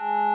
you